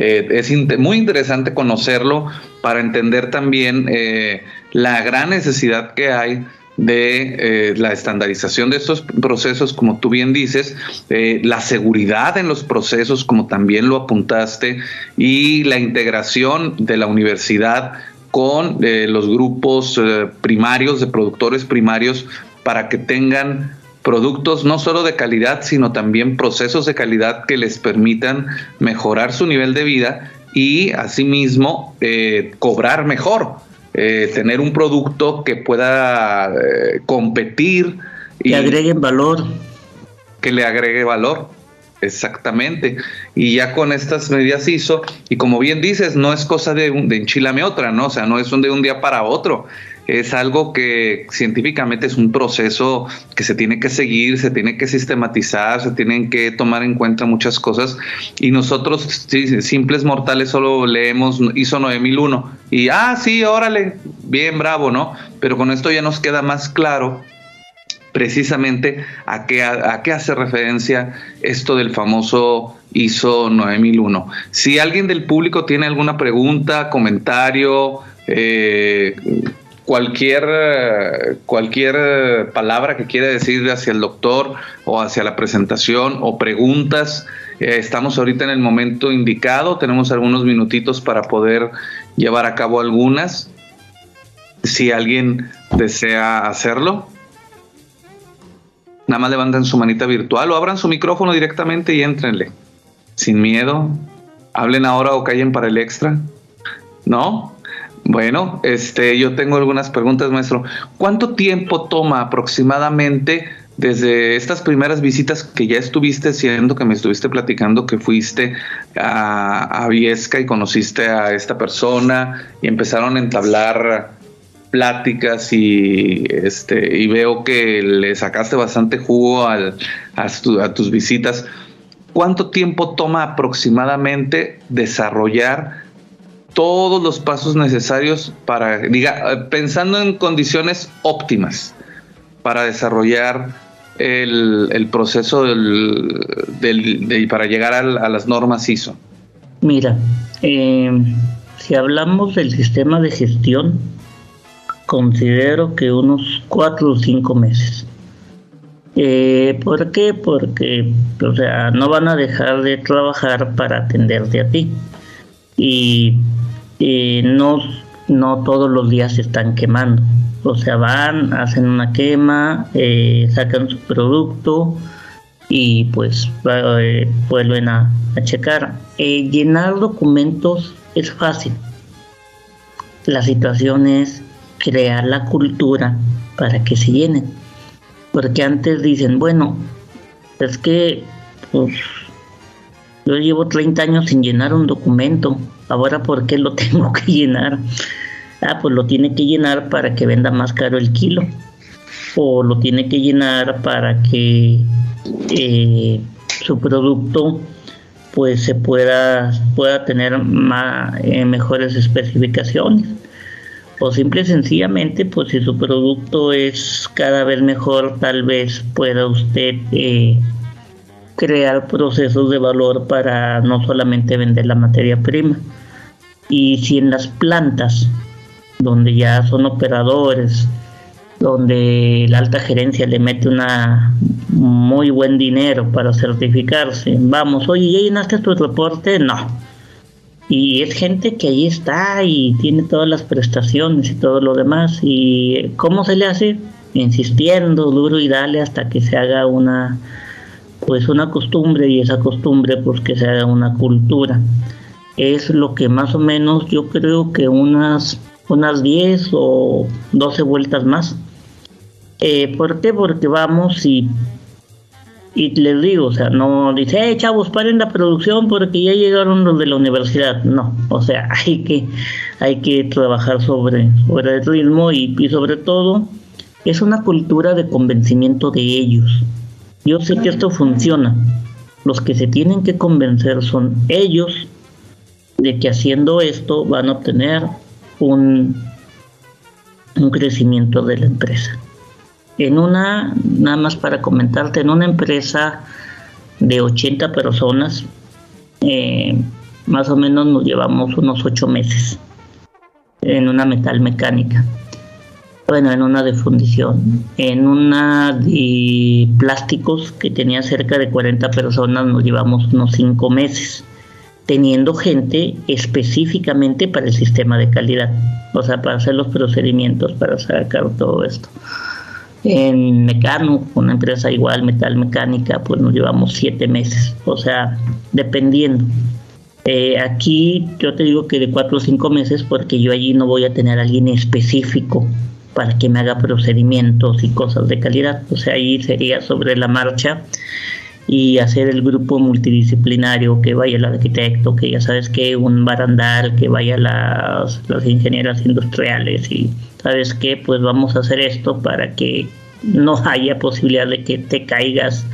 Eh, es muy interesante conocerlo para entender también eh, la gran necesidad que hay de eh, la estandarización de estos procesos, como tú bien dices, la seguridad en los procesos, como también lo apuntaste, y la integración de la universidad con los grupos primarios, de productores primarios, para que tengan productos no solo de calidad, sino también procesos de calidad que les permitan mejorar su nivel de vida y asimismo cobrar mejor eh, tener un producto que pueda eh, competir. Que y agreguen valor. Que le agregue valor. Exactamente. Y ya con estas medidas hizo, y como bien dices, no es cosa de, de enchilame otra, ¿no? O sea, no es de un día para otro es algo que científicamente es un proceso que se tiene que seguir, se tiene que sistematizar, se tienen que tomar en cuenta muchas cosas y nosotros simples mortales solo leemos ISO 9001 y ah sí, órale, bien bravo, ¿no? Pero con esto ya nos queda más claro precisamente a qué, a, qué hace referencia esto del famoso ISO 9001. Si alguien del público tiene alguna pregunta, comentario, eh, cualquier, cualquier palabra que quiera decir hacia el doctor o hacia la presentación o preguntas. Eh, estamos ahorita en el momento indicado, tenemos algunos minutitos para poder llevar a cabo algunas. Si alguien desea hacerlo, nada más levanten su manita virtual o abran su micrófono directamente y éntrenle. Sin miedo. Hablen ahora o callen para el extra. ¿No? Bueno, este, yo tengo algunas preguntas, maestro. ¿Cuánto tiempo toma aproximadamente desde estas primeras visitas que ya estuviste haciendo, que me estuviste platicando que fuiste a, a Viesca y conociste a esta persona y empezaron a entablar pláticas y este y veo que le sacaste bastante jugo al, a tus visitas. ¿Cuánto tiempo toma aproximadamente desarrollar todos los pasos necesarios para, diga, pensando en condiciones óptimas para desarrollar el, proceso del, para llegar a, las normas ISO? Mira, eh, si hablamos del sistema de gestión, considero que unos cuatro o cinco meses. Eh, ¿Por qué? Porque o sea, no van a dejar de trabajar para atenderte a ti. Y no, no todos los días se están quemando. O sea, van, hacen una quema, eh, sacan su producto y pues eh, vuelven a, checar. Eh, llenar documentos es fácil. La situación es crear la cultura para que se llenen. Porque antes dicen, bueno, es que pues, yo llevo 30 años sin llenar un documento Ahora, ¿por qué lo tengo que llenar? Ah, pues lo tiene que llenar para que venda más caro el kilo. O lo tiene que llenar para que eh, su producto pues se pueda, pueda tener más, eh, mejores especificaciones. O simple y sencillamente, pues si su producto es cada vez mejor, tal vez pueda usted eh, crear procesos de valor para no solamente vender la materia prima. Y si en las plantas, donde ya son operadores, donde la alta gerencia le mete una muy buen dinero para certificarse, vamos, oye, ¿ya llenaste tu reporte? No. Y es gente que ahí está y tiene todas las prestaciones y todo lo demás. ¿Y cómo se le hace? Insistiendo, duro y dale hasta que se haga una pues una costumbre y esa costumbre pues que se haga una cultura. Es lo que más o menos yo creo que unas, unas 10 o 12 vueltas más. Eh, ¿Por qué? Porque vamos y, y les digo, o sea, no dice, eh, chavos, paren la producción porque ya llegaron los de la universidad. No, o sea, hay que, hay que trabajar sobre, sobre el ritmo y, y sobre todo es una cultura de convencimiento de ellos yo sé que esto funciona. Los que se tienen que convencer son ellos de que haciendo esto van a obtener un, un crecimiento de la empresa. En una, nada más para comentarte, en una empresa de 80 personas, eh, más o menos nos llevamos unos 8 meses en una metal mecánica bueno, en una de fundición. En una de plásticos que tenía cerca de 40 personas nos llevamos unos 5 meses, teniendo gente específicamente para el sistema de calidad, o sea, para hacer los procedimientos, para sacar todo esto. En Mecano, una empresa igual, metal mecánica, pues nos llevamos 7 meses, o sea, dependiendo. Eh, aquí yo te digo que de 4 o 5 meses porque yo allí no voy a tener a alguien específico para que me haga procedimientos y cosas de calidad. O sea, ahí sería sobre la marcha y hacer el grupo multidisciplinario, que vaya el arquitecto, que ya sabes que un barandal, que vaya las, las ingenieras industriales y sabes que pues vamos a hacer esto para que no haya posibilidad de que te caigas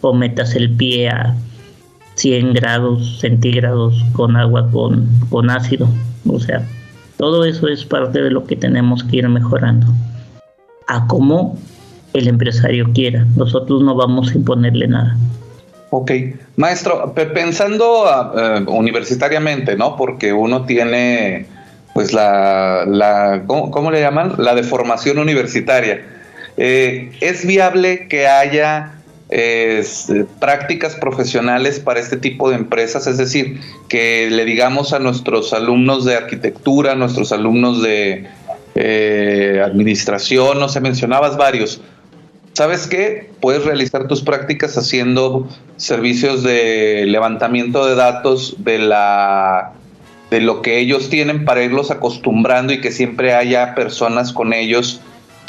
o metas el pie a 100 grados centígrados con agua con, con ácido. O sea, todo eso es parte de lo que tenemos que ir mejorando. A cómo el empresario quiera. Nosotros no vamos a imponerle nada. Ok, maestro, pensando ah, eh, universitariamente, ¿no? Porque uno tiene pues la, ¿cómo, le llaman? La deformación universitaria. Eh, ¿Es viable que haya prácticas profesionales para este tipo de empresas? Es decir, que le digamos a nuestros alumnos de arquitectura, nuestros alumnos de eh, administración, no sé, mencionabas varios. ¿Sabes qué? Puedes realizar tus prácticas haciendo servicios de levantamiento de datos de la de lo que ellos tienen para irlos acostumbrando y que siempre haya personas con ellos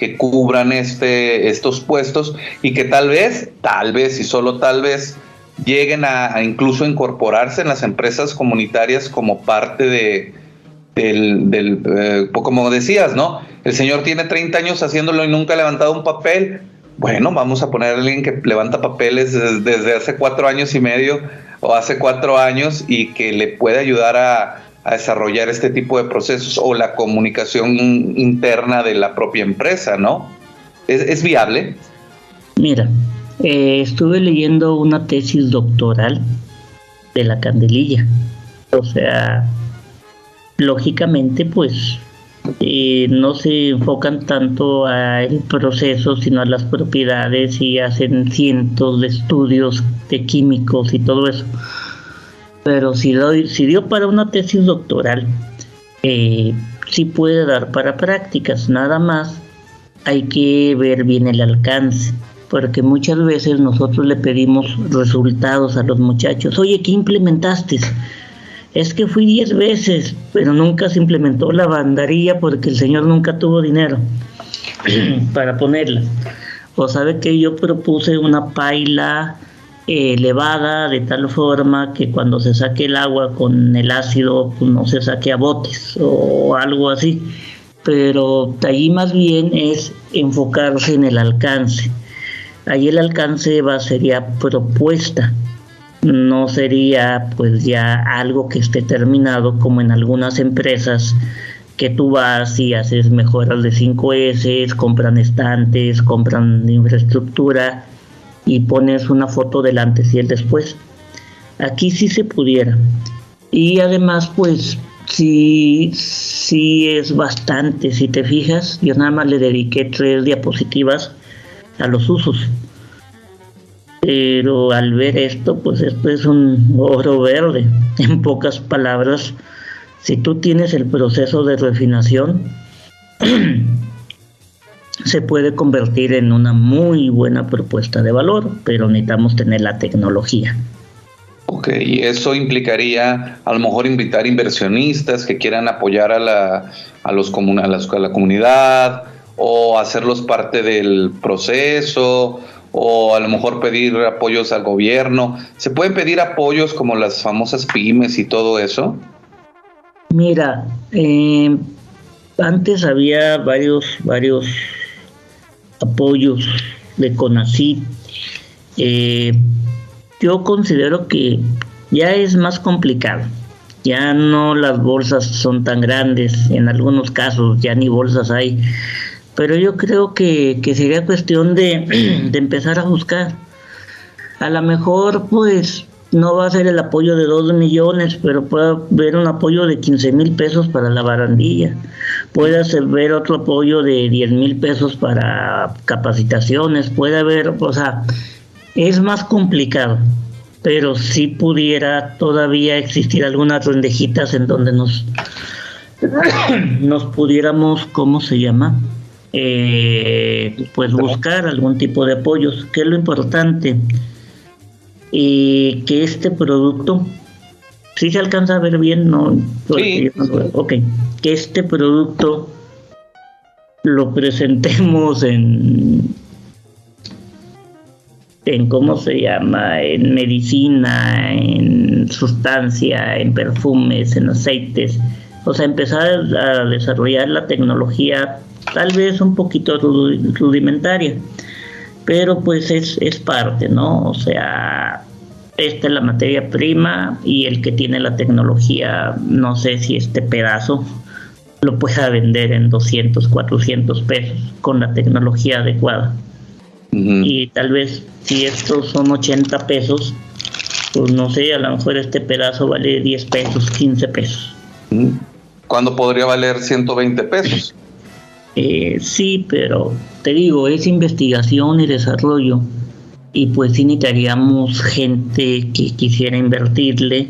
que cubran este, estos puestos y que tal vez, tal vez y solo tal vez lleguen a, incluso incorporarse en las empresas comunitarias como parte de, del, eh, como decías, ¿no? El señor tiene 30 años haciéndolo y nunca ha levantado un papel. Bueno, vamos a poner a alguien que levanta papeles desde hace cuatro años y medio o hace cuatro años y que le puede ayudar a, a desarrollar este tipo de procesos o la comunicación interna de la propia empresa, ¿no? ¿Es, viable? Mira, eh, estuve leyendo una tesis doctoral de la candelilla. O sea, lógicamente, pues eh, no se enfocan tanto al proceso, sino a las propiedades y hacen cientos de estudios de químicos y todo eso pero si, si dio para una tesis doctoral, eh, sí puede dar para prácticas, nada más hay que ver bien el alcance, porque muchas veces nosotros le pedimos resultados a los muchachos, oye, ¿qué implementaste? Es que fui 10 veces, pero nunca se implementó la bandarilla porque el señor nunca tuvo dinero para ponerla. O sabe que yo propuse una paila elevada de tal forma que cuando se saque el agua con el ácido pues, no se saque a botes o algo así. Pero ahí más bien es enfocarse en el alcance. Ahí el alcance va sería propuesta, no sería pues ya algo que esté terminado como en algunas empresas que tú vas y haces mejoras de 5S, compran estantes, compran infraestructura y pones una foto del antes y el después. Aquí sí se pudiera. Y además, pues sí, sí es bastante. Si te fijas, yo nada más le dediqué tres diapositivas a los usos. Pero al ver esto, pues esto es un oro verde. En pocas palabras, si tú tienes el proceso de refinación, se puede convertir en una muy buena propuesta de valor, pero necesitamos tener la tecnología. Ok, y eso implicaría a lo mejor invitar inversionistas que quieran apoyar a la, a los a, la comunidad o hacerlos parte del proceso o a lo mejor pedir apoyos al gobierno. ¿Se pueden pedir apoyos como las famosas pymes y todo eso? Mira, eh, antes había varios, varios apoyos de CONACYT. Eh, yo considero que ya es más complicado. Ya no las bolsas son tan grandes, en algunos casos ya ni bolsas hay. Pero yo creo que, que sería cuestión de, de empezar a buscar. A lo mejor pues no va a ser el apoyo de 2 millones, pero puede haber un apoyo de 15 mil pesos para la barandilla. Puede haber otro apoyo de 10 mil pesos para capacitaciones. Puede haber, o sea, es más complicado. Pero si pudiera todavía existir algunas rendejitas en donde nos, nos pudiéramos, ¿cómo se llama? Eh, pues buscar algún tipo de apoyos, que es lo importante y que este producto, si se alcanza a ver bien, no, sí. ok, que este producto lo presentemos en en cómo se llama, en medicina, en sustancia, en perfumes, en aceites. O sea, empezar a desarrollar la tecnología tal vez un poquito rudimentaria pero pues es, es parte, ¿no? O sea, esta es la materia prima y el que tiene la tecnología, no sé si este pedazo lo pueda vender en 200, 400 pesos con la tecnología adecuada. Y tal vez si estos son 80 pesos, pues no sé, a lo mejor este pedazo vale 10 pesos, 15 pesos. ¿cuándo podría valer 120 pesos? Eh, sí, pero te digo, es investigación y desarrollo. Y pues sí necesitaríamos gente que quisiera invertirle.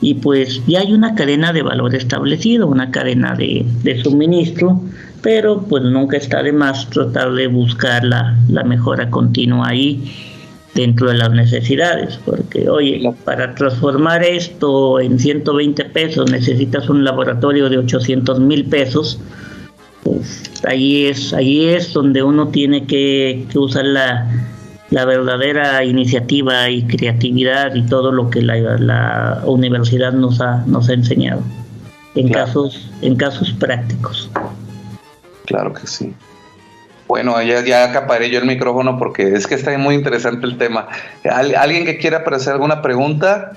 Y pues ya hay una cadena de valor establecida, una cadena de, suministro, pero pues nunca está de más tratar de buscar la, la mejora continua ahí dentro de las necesidades, porque oye, para transformar esto en 120 pesos necesitas un laboratorio de 800 mil pesos, ahí es, ahí es donde uno tiene que, usar la, la, verdadera iniciativa y creatividad y todo lo que la, universidad nos ha, nos ha enseñado en casos, en casos prácticos. Claro que sí. Bueno, ya, ya acaparé yo el micrófono porque es que está muy interesante el tema. ¿Alguien que quiera hacer alguna pregunta?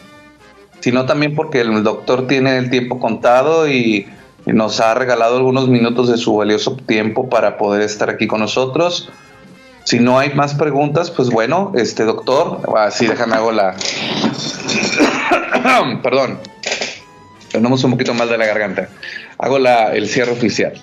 Si no, también porque el doctor tiene el tiempo contado y nos ha regalado algunos minutos de su valioso tiempo para poder estar aquí con nosotros. Si no hay más preguntas, pues bueno, este doctor, así déjame hago la... Perdón, tenemos un poquito mal de la garganta. Hago la, el cierre oficial.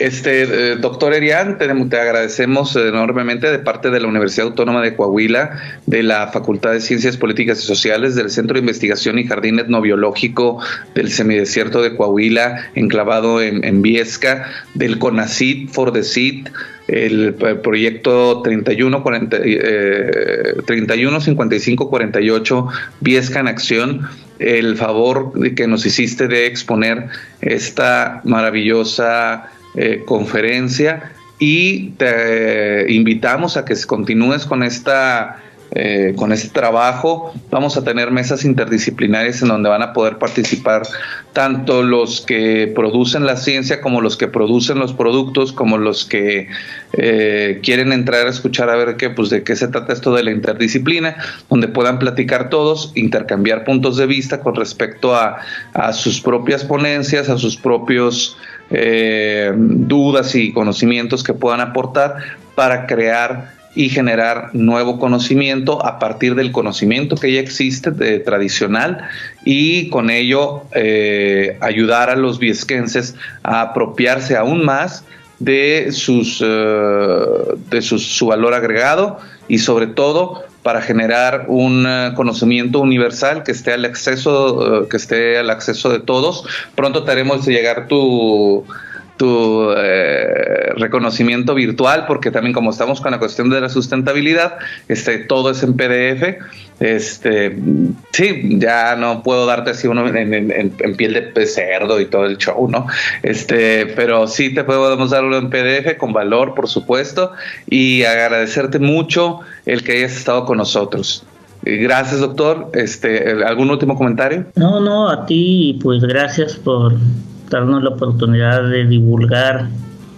Este, eh, doctor Erián, te, agradecemos enormemente de parte de la Universidad Autónoma de Coahuila, de la Facultad de Ciencias Políticas y Sociales, del Centro de Investigación y Jardín Etnobiológico del Semidesierto de Coahuila, enclavado en, Viesca, del CONACIT for the CIT, el, proyecto 31, 40, eh, 31 55 48 Viesca en Acción, el favor que nos hiciste de exponer esta maravillosa eh, conferencia y te invitamos a que continúes con esta eh, con este trabajo. Vamos a tener mesas interdisciplinarias en donde van a poder participar tanto los que producen la ciencia como los que producen los productos, como los que eh, quieren entrar a escuchar a ver qué, pues de qué se trata esto de la interdisciplina, donde puedan platicar todos, intercambiar puntos de vista con respecto a, a sus propias ponencias, a sus propios eh, dudas y conocimientos que puedan aportar para crear y generar nuevo conocimiento a partir del conocimiento que ya existe tradicional y con ello eh, ayudar a los viesquenses a apropiarse aún más de sus eh, de su valor agregado y sobre todo para generar un eh, conocimiento universal que esté al acceso, eh, que esté al acceso de todos. Pronto te haremos llegar tu tu eh, reconocimiento virtual, porque también como estamos con la cuestión de la sustentabilidad, este, todo es en PDF. Este, sí, ya no puedo darte así uno en, piel de cerdo y todo el show, ¿no? Este, pero sí te podemos darlo en PDF con valor, por supuesto, y agradecerte mucho el que hayas estado con nosotros. Gracias, doctor. Este, ¿Algún último comentario? No, no, a ti, pues gracias por darnos la oportunidad de divulgar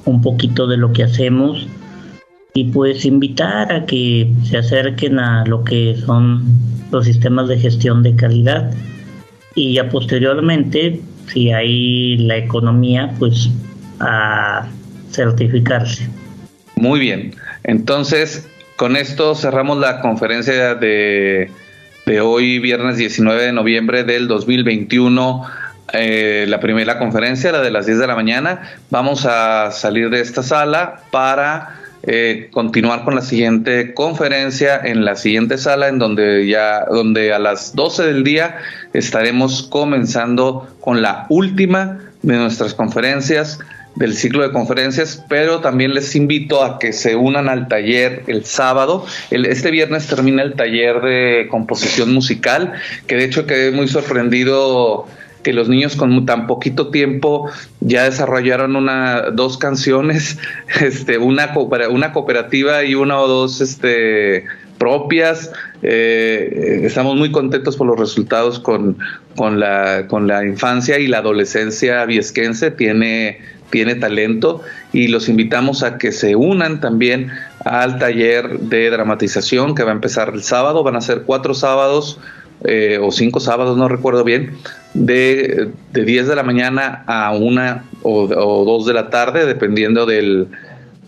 un poquito de lo que hacemos y pues invitar a que se acerquen a lo que son los sistemas de gestión de calidad. Y ya posteriormente si hay la economía pues a certificarse. Muy bien, entonces con esto cerramos la conferencia de, de hoy viernes 19 de noviembre del 2021 eh, la primera conferencia, la de las 10 de la mañana. Vamos a salir de esta sala para eh, continuar con la siguiente conferencia en la siguiente sala, en donde ya, donde a las 12 del día estaremos comenzando con la última de nuestras conferencias del ciclo de conferencias, pero también les invito a que se unan al taller el sábado. este viernes termina el taller de composición musical, que de hecho quedé muy sorprendido que los niños con tan poquito tiempo ya desarrollaron una dos canciones, este, una, una cooperativa y una o dos este, propias. Eh, estamos muy contentos por los resultados con, con, la, con la infancia y la adolescencia viesquense. Tiene, tiene talento y los invitamos a que se unan también al taller de dramatización que va a empezar el sábado. Van a ser cuatro sábados eh, o cinco sábados, no recuerdo bien, de, de 10 de la mañana a una o, 2 de la tarde, dependiendo del,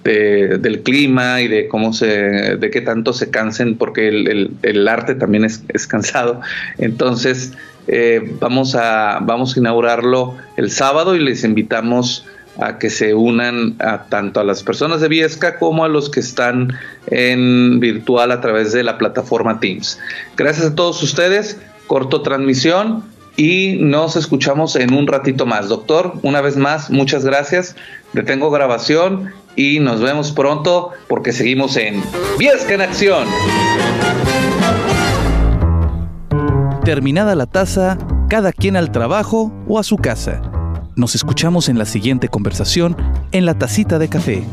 del clima y de cómo se, de qué tanto se cansen, porque el, arte también es, cansado. Entonces, eh, vamos, a, vamos a inaugurarlo el sábado y les invitamos a que se unan a tanto a las personas de Viesca como a los que están en virtual a través de la plataforma Teams. Gracias a todos ustedes, corto transmisión y nos escuchamos en un ratito más. Doctor, una vez más, muchas gracias. Detengo grabación y nos vemos pronto porque seguimos en Viesca en Acción. Terminada la taza, cada quien al trabajo o a su casa. Nos escuchamos en la siguiente conversación en la tacita de café